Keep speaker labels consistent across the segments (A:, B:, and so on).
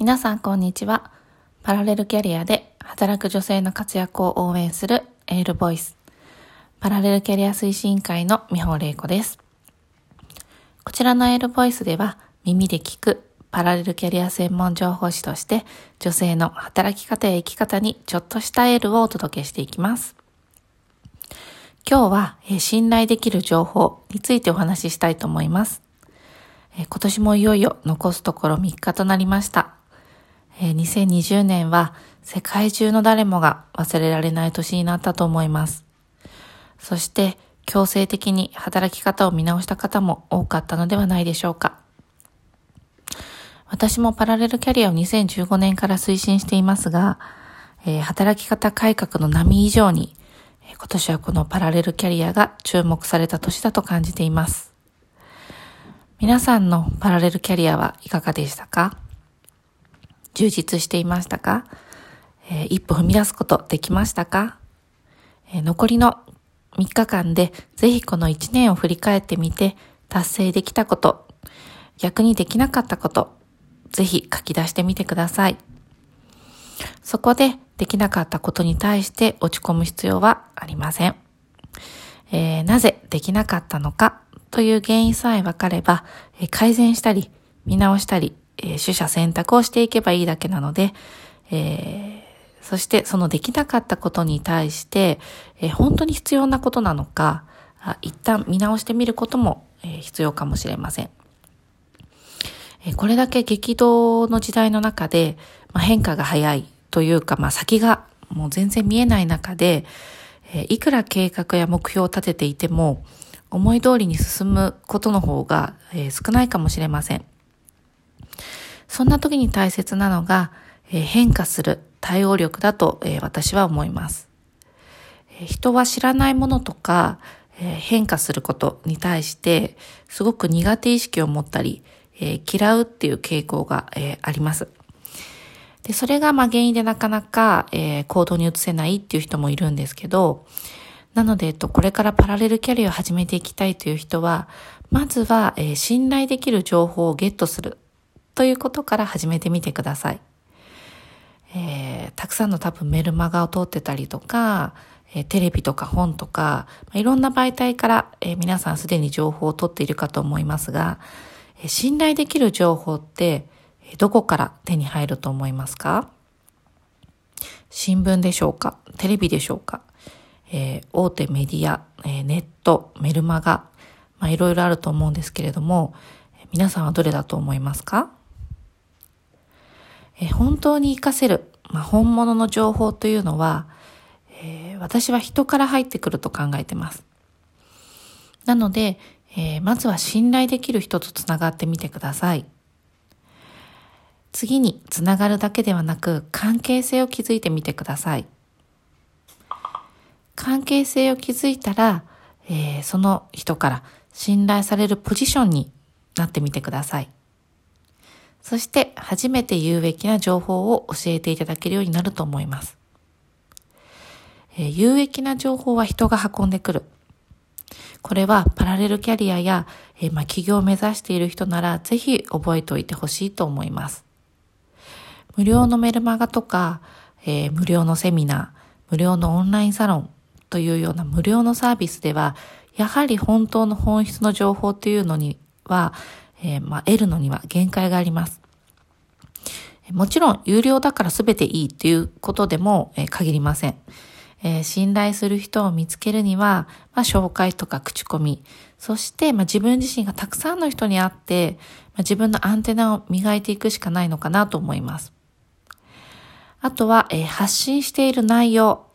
A: 皆さんこんにちは。パラレルキャリアで働く女性の活躍を応援するエールボイス。パラレルキャリア推進会の美穂玲子です。こちらのエールボイスでは耳で聞くパラレルキャリア専門情報誌として女性の働き方や生き方にちょっとしたエールをお届けしていきます。今日は、え信頼できる情報についてお話ししたいと思います。え今年もいよいよ残すところ3日となりました。え2020年は世界中の誰もが忘れられない年になったと思います。そして強制的に働き方を見直した方も多かったのではないでしょうか。私もパラレルキャリアを2015年から推進していますが、えー、働き方改革の波以上にえ、今年はこのパラレルキャリアが注目された年だと感じています。皆さんのパラレルキャリアはいかがでしたか？充実していましたか、えー、一歩踏み出すことできましたか、えー、残りの3日間でぜひこの1年を振り返ってみて達成できたこと、逆にできなかったこと、ぜひ書き出してみてください。そこでできなかったことに対して落ち込む必要はありません。えー、なぜできなかったのかという原因さえ分かれば、え改善したり見直したりえー、取捨選択をしていけばいいだけなので、えー、そしてそのできなかったことに対して、えー、本当に必要なことなのか、一旦見直してみることも、えー、必要かもしれません。えー、これだけ激動の時代の中で、まあ、変化が早いというか、まあ、先がもう全然見えない中で、えー、いくら計画や目標を立てていても、思い通りに進むことの方が、えー、少ないかもしれません。そんな時に大切なのが、え変化する対応力だと、え私は思います。人は知らないものとか、え変化することに対してすごく苦手意識を持ったり、え嫌うっていう傾向が、えあります。で、それがま原因でなかなか、え行動に移せないっていう人もいるんですけど、なので、えっと、これからパラレルキャリアを始めていきたいという人は、まずは、え信頼できる情報をゲットするということから始めてみてください。えー、たくさんの多分メルマガを通ってたりとか、えー、テレビとか本とかま、いろんな媒体から、えー、皆さんすでに情報を取っているかと思いますが、え信頼できる情報ってえどこから手に入ると思いますか？新聞でしょうか？テレビでしょうか、え大手メディア、えネット、メルマガ、まあ、いろいろあると思うんですけれども、皆さんはどれだと思いますか？え本当に活かせる、まあ、本物の情報というのは、えー、私は人から入ってくると考えてます。なので、えー、まずは信頼できる人とつながってみてください。次につながるだけではなく関係性を築いてみてください。関係性を築いたら、えー、その人から信頼されるポジションになってみてください。そして初めて有益な情報を教えていただけるようになると思います。えー、有益な情報は人が運んでくる。これはパラレルキャリアや、えー、まあ、企業を目指している人ならぜひ覚えておいてほしいと思います。無料のメルマガとか、えー、無料のセミナー、無料のオンラインサロンというような無料のサービスでは、やはり本当の本質の情報というのには、えー、まあ、得るのには限界があります。もちろん、有料だから全ていいっていうことでも、えー、限りません。えー、信頼する人を見つけるには、まあ、紹介とか口コミ、そして、まあ、自分自身がたくさんの人に会って、まあ、自分のアンテナを磨いていくしかないのかなと思います。あとは、えー、発信している内容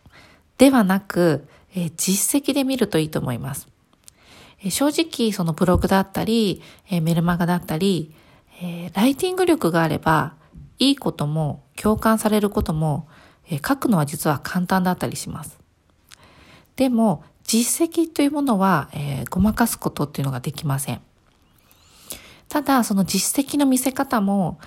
A: ではなく、えー、実績で見るといいと思います。正直そのブログだったり、メルマガだったり、ライティング力があれば、いいことも共感されることも、書くのは実は簡単だったりします。でも、実績というものは、え、ごまかすことっていうのができません。ただ、その実績の見せ方も、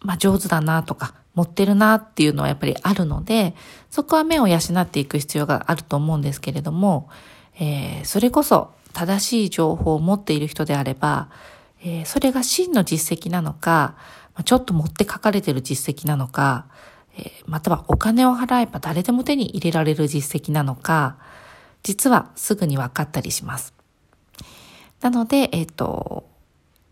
A: まあ、上手だなとか、持ってるなっていうのはやっぱりあるので、そこは目を養っていく必要があると思うんですけれども、えー、それこそ正しい情報を持っている人であれば、えー、それが真の実績なのか、ちょっと持って書かれてる実績なのか、えまたはお金を払えば誰でも手に入れられる実績なのか、実はすぐに分かったりします。なので、えっ、と、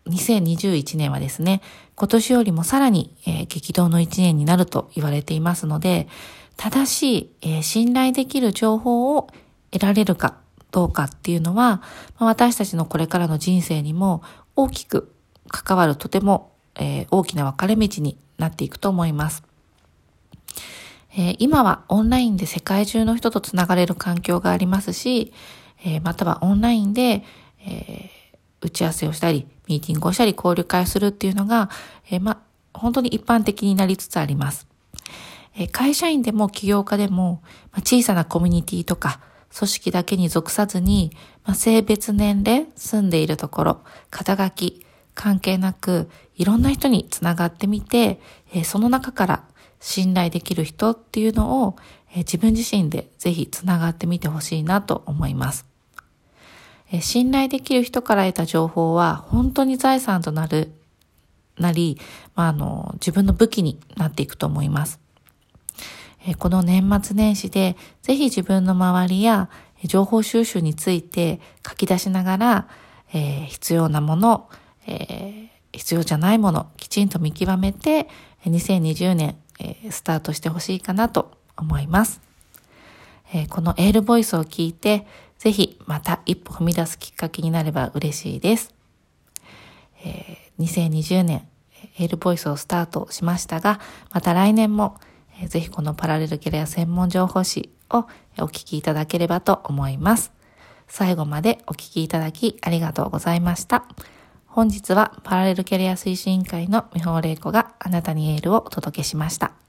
A: 2021年はですね、今年よりもさらに、えー、激動の1年になると言われていますので、正しい、えー、信頼できる情報を得られるかどうかっていうのは、私たちのこれからの人生にも大きく関わるとても、えー、大きな分かれ道になっていくと思います。えー、今はオンラインで世界中の人とつながれる環境がありますし、えー、またはオンラインで、え打ち合わせをしたり、ミーティングをしたり、交流会をするっていうのが、えま、本当に一般的になりつつあります。え会社員でも起業家でも、ま小さなコミュニティとか、組織だけに属さずに、まあ性別、年齢、住んでいるところ、肩書き、関係なく、いろんな人につながってみて、えその中から信頼できる人っていうのを、え自分自身でぜひつながってみてほしいなと思います。え信頼できる人から得た情報は本当に財産となる、なり、まあ、あの、自分の武器になっていくと思います。えこの年末年始で、ぜひ自分の周りや情報収集について書き出しながら、えー、必要なもの、えー、必要じゃないもの、きちんと見極めて、2020年、えー、スタートしてほしいかなと思います。えこのエールボイスを聞いて、ぜひまた一歩踏み出すきっかけになれば嬉しいです。え2020年、エールボイスをスタートしましたが、また来年も、えぜひこのパラレルキャリア専門情報誌をお聞きいただければと思います。最後までお聞きいただきありがとうございました。本日はパラレルキャリア推進委員会の美穂玲子があなたにエールをお届けしました。